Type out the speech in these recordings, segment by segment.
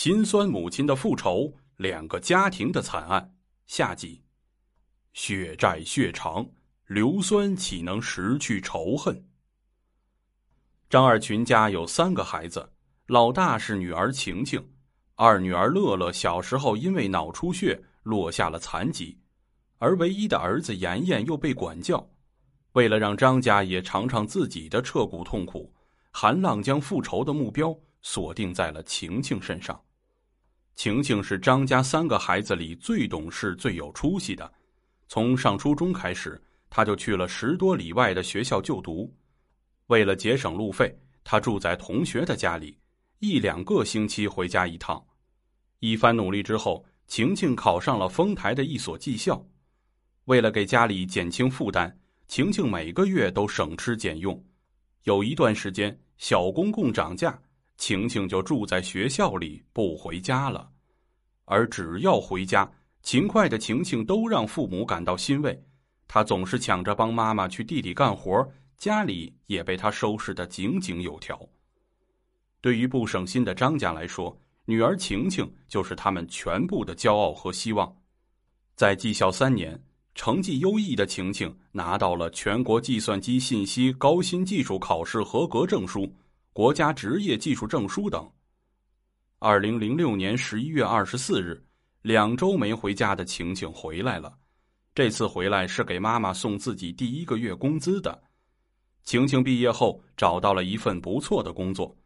心酸母亲的复仇，两个家庭的惨案。下集，血债血偿，硫酸岂能失去仇恨？张二群家有三个孩子，老大是女儿晴晴，二女儿乐乐小时候因为脑出血落下了残疾，而唯一的儿子妍妍又被管教。为了让张家也尝尝自己的彻骨痛苦，韩浪将复仇的目标。锁定在了晴晴身上。晴晴是张家三个孩子里最懂事、最有出息的。从上初中开始，他就去了十多里外的学校就读。为了节省路费，他住在同学的家里，一两个星期回家一趟。一番努力之后，晴晴考上了丰台的一所技校。为了给家里减轻负担，晴晴每个月都省吃俭用。有一段时间，小公共涨价。晴晴就住在学校里，不回家了。而只要回家，勤快的晴晴都让父母感到欣慰。她总是抢着帮妈妈去地里干活，家里也被她收拾得井井有条。对于不省心的张家来说，女儿晴晴就是他们全部的骄傲和希望。在技校三年，成绩优异的晴晴拿到了全国计算机信息高新技术考试合格证书。国家职业技术证书等。二零零六年十一月二十四日，两周没回家的晴晴回来了。这次回来是给妈妈送自己第一个月工资的。晴晴毕业后找到了一份不错的工作，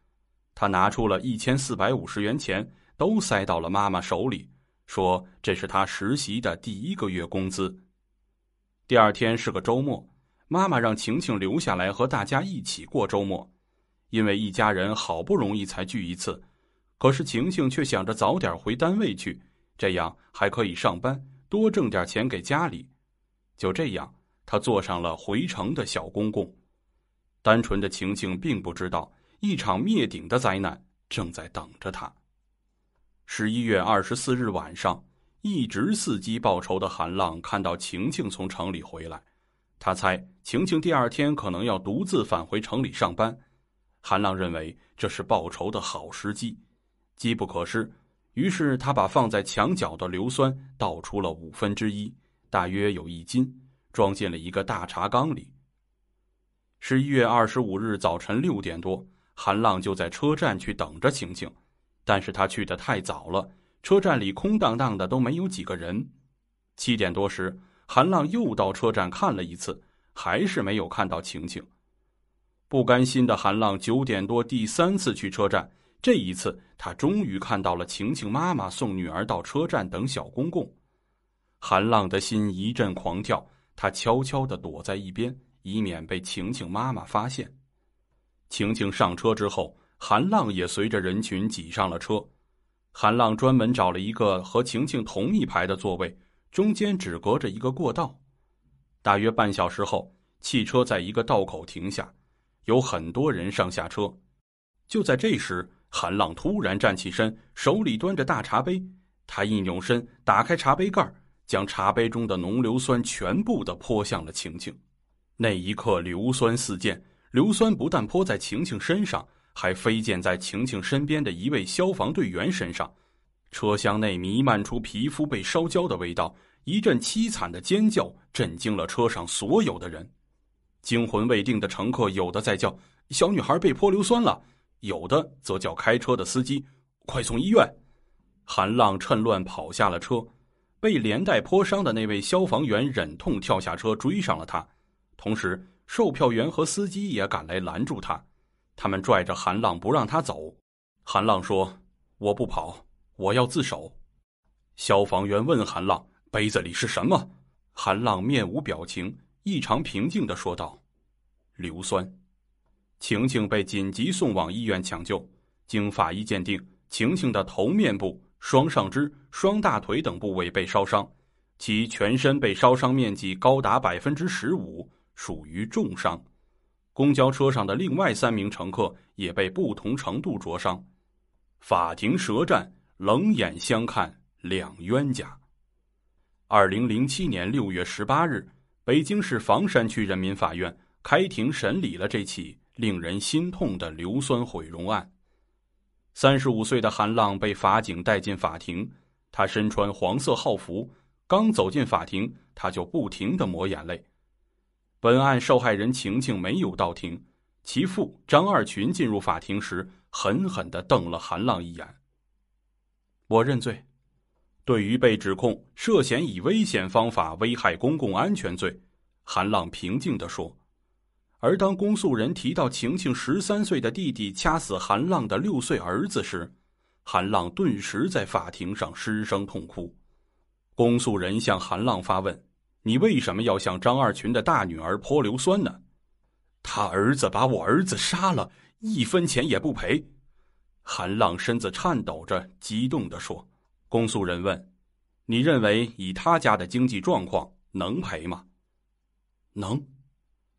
她拿出了一千四百五十元钱，都塞到了妈妈手里，说这是她实习的第一个月工资。第二天是个周末，妈妈让晴晴留下来和大家一起过周末。因为一家人好不容易才聚一次，可是晴晴却想着早点回单位去，这样还可以上班，多挣点钱给家里。就这样，她坐上了回城的小公共。单纯的晴晴并不知道，一场灭顶的灾难正在等着她。十一月二十四日晚上，一直伺机报仇的韩浪看到晴晴从城里回来，他猜晴晴第二天可能要独自返回城里上班。韩浪认为这是报仇的好时机，机不可失。于是他把放在墙角的硫酸倒出了五分之一，大约有一斤，装进了一个大茶缸里。十一月二十五日早晨六点多，韩浪就在车站去等着晴晴，但是他去的太早了，车站里空荡荡的，都没有几个人。七点多时，韩浪又到车站看了一次，还是没有看到晴晴。不甘心的韩浪九点多第三次去车站，这一次他终于看到了晴晴妈妈送女儿到车站等小公公。韩浪的心一阵狂跳，他悄悄的躲在一边，以免被晴晴妈妈发现。晴晴上车之后，韩浪也随着人群挤上了车。韩浪专门找了一个和晴晴同一排的座位，中间只隔着一个过道。大约半小时后，汽车在一个道口停下。有很多人上下车，就在这时，韩浪突然站起身，手里端着大茶杯。他一扭身，打开茶杯盖，将茶杯中的浓硫酸全部的泼向了晴晴。那一刻，硫酸四溅，硫酸不但泼在晴晴身上，还飞溅在晴晴身边的一位消防队员身上。车厢内弥漫出皮肤被烧焦的味道，一阵凄惨的尖叫震惊了车上所有的人。惊魂未定的乘客有的在叫“小女孩被泼硫酸了”，有的则叫开车的司机“快送医院”。韩浪趁乱跑下了车，被连带泼伤的那位消防员忍痛跳下车追上了他，同时售票员和司机也赶来拦住他，他们拽着韩浪不让他走。韩浪说：“我不跑，我要自首。”消防员问韩浪：“杯子里是什么？”韩浪面无表情。异常平静的说道：“硫酸。”晴晴被紧急送往医院抢救。经法医鉴定，晴晴的头面部、双上肢、双大腿等部位被烧伤，其全身被烧伤面积高达百分之十五，属于重伤。公交车上的另外三名乘客也被不同程度灼伤。法庭舌战，冷眼相看两冤家。二零零七年六月十八日。北京市房山区人民法院开庭审理了这起令人心痛的硫酸毁容案。三十五岁的韩浪被法警带进法庭，他身穿黄色号服，刚走进法庭，他就不停的抹眼泪。本案受害人晴晴没有到庭，其父张二群进入法庭时，狠狠的瞪了韩浪一眼。我认罪。对于被指控涉嫌以危险方法危害公共安全罪，韩浪平静的说。而当公诉人提到晴晴十三岁的弟弟掐死韩浪的六岁儿子时，韩浪顿时在法庭上失声痛哭。公诉人向韩浪发问：“你为什么要向张二群的大女儿泼硫酸呢？”他儿子把我儿子杀了，一分钱也不赔。韩浪身子颤抖着，激动地说：“公诉人问，你认为以他家的经济状况能赔吗？”“能。”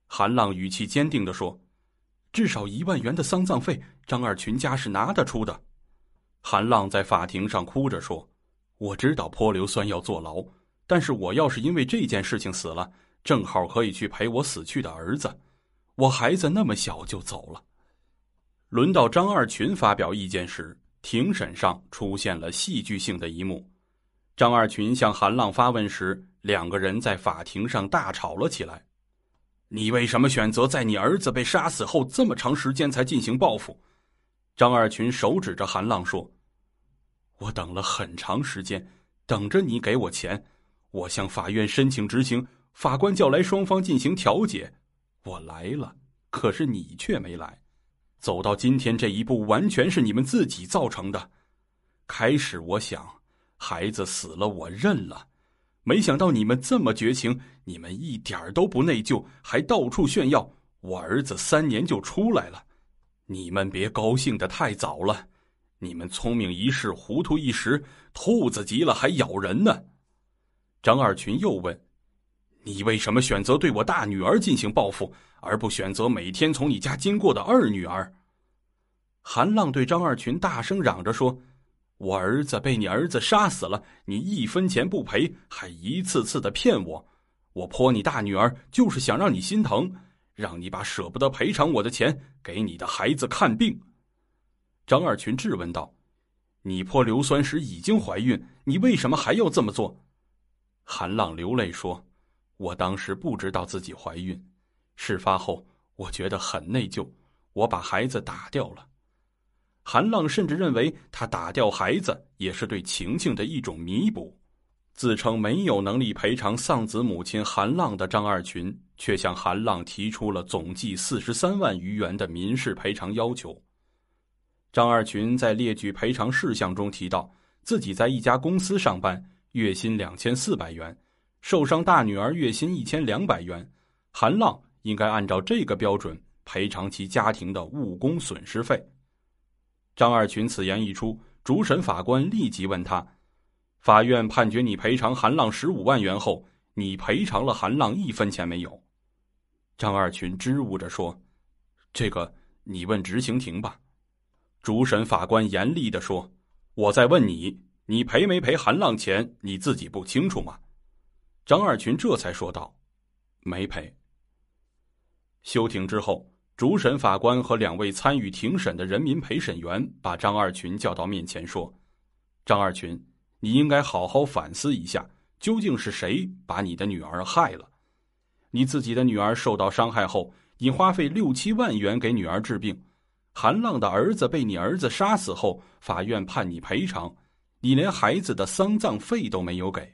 韩浪语气坚定地说：“至少一万元的丧葬费，张二群家是拿得出的。”韩浪在法庭上哭着说：“我知道泼硫酸要坐牢，但是我要是因为这件事情死了，正好可以去陪我死去的儿子。我孩子那么小就走了。”轮到张二群发表意见时，庭审上出现了戏剧性的一幕：张二群向韩浪发问时，两个人在法庭上大吵了起来。你为什么选择在你儿子被杀死后这么长时间才进行报复？张二群手指着韩浪说：“我等了很长时间，等着你给我钱。我向法院申请执行，法官叫来双方进行调解。我来了，可是你却没来。走到今天这一步，完全是你们自己造成的。开始我想，孩子死了，我认了。”没想到你们这么绝情，你们一点都不内疚，还到处炫耀。我儿子三年就出来了，你们别高兴的太早了。你们聪明一世，糊涂一时，兔子急了还咬人呢。张二群又问：“你为什么选择对我大女儿进行报复，而不选择每天从你家经过的二女儿？”韩浪对张二群大声嚷着说。我儿子被你儿子杀死了，你一分钱不赔，还一次次的骗我。我泼你大女儿，就是想让你心疼，让你把舍不得赔偿我的钱给你的孩子看病。张二群质问道：“你泼硫酸时已经怀孕，你为什么还要这么做？”韩浪流泪说：“我当时不知道自己怀孕，事发后我觉得很内疚，我把孩子打掉了。”韩浪甚至认为，他打掉孩子也是对晴晴的一种弥补。自称没有能力赔偿丧子母亲韩浪的张二群，却向韩浪提出了总计四十三万余元的民事赔偿要求。张二群在列举赔偿事项中提到，自己在一家公司上班，月薪两千四百元，受伤大女儿月薪一千两百元，韩浪应该按照这个标准赔偿其家庭的误工损失费。张二群此言一出，主审法官立即问他：“法院判决你赔偿韩浪十五万元后，你赔偿了韩浪一分钱没有？”张二群支吾着说：“这个你问执行庭吧。”主审法官严厉的说：“我在问你，你赔没赔韩浪钱？你自己不清楚吗？”张二群这才说道：“没赔。”休庭之后。主审法官和两位参与庭审的人民陪审员把张二群叫到面前，说：“张二群，你应该好好反思一下，究竟是谁把你的女儿害了？你自己的女儿受到伤害后，你花费六七万元给女儿治病；韩浪的儿子被你儿子杀死后，法院判你赔偿，你连孩子的丧葬费都没有给，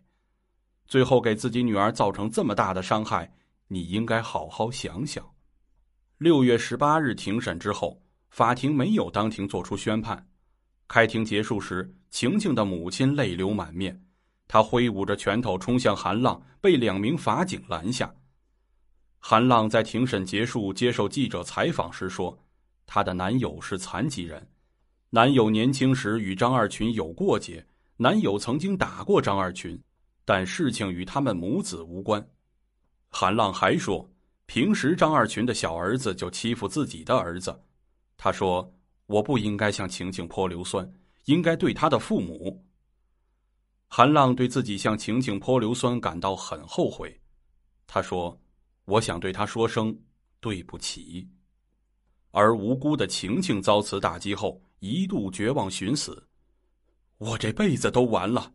最后给自己女儿造成这么大的伤害，你应该好好想想。”六月十八日庭审之后，法庭没有当庭作出宣判。开庭结束时，晴晴的母亲泪流满面，她挥舞着拳头冲向韩浪，被两名法警拦下。韩浪在庭审结束接受记者采访时说：“她的男友是残疾人，男友年轻时与张二群有过节，男友曾经打过张二群，但事情与他们母子无关。”韩浪还说。平时张二群的小儿子就欺负自己的儿子，他说：“我不应该向晴晴泼硫酸，应该对他的父母。”韩浪对自己向晴晴泼硫酸感到很后悔，他说：“我想对他说声对不起。”而无辜的晴晴遭此打击后，一度绝望寻死。我这辈子都完了，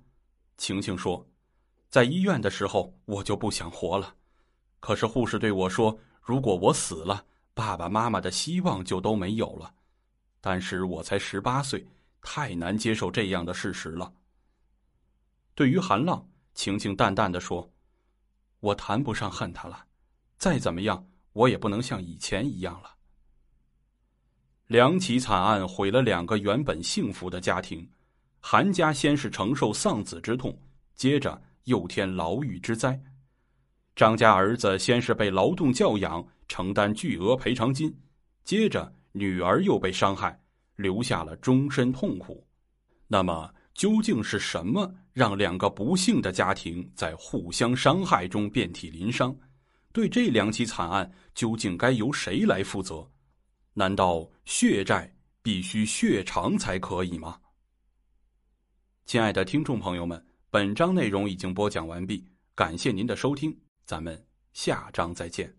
晴晴说，在医院的时候我就不想活了，可是护士对我说，如果我死了，爸爸妈妈的希望就都没有了。但是我才十八岁，太难接受这样的事实了。对于韩浪，晴晴淡淡的说：“我谈不上恨他了，再怎么样，我也不能像以前一样了。”两起惨案毁了两个原本幸福的家庭。韩家先是承受丧子之痛，接着又添牢狱之灾。张家儿子先是被劳动教养，承担巨额赔偿金，接着女儿又被伤害，留下了终身痛苦。那么，究竟是什么让两个不幸的家庭在互相伤害中遍体鳞伤？对这两起惨案，究竟该由谁来负责？难道血债必须血偿才可以吗？亲爱的听众朋友们，本章内容已经播讲完毕，感谢您的收听，咱们下章再见。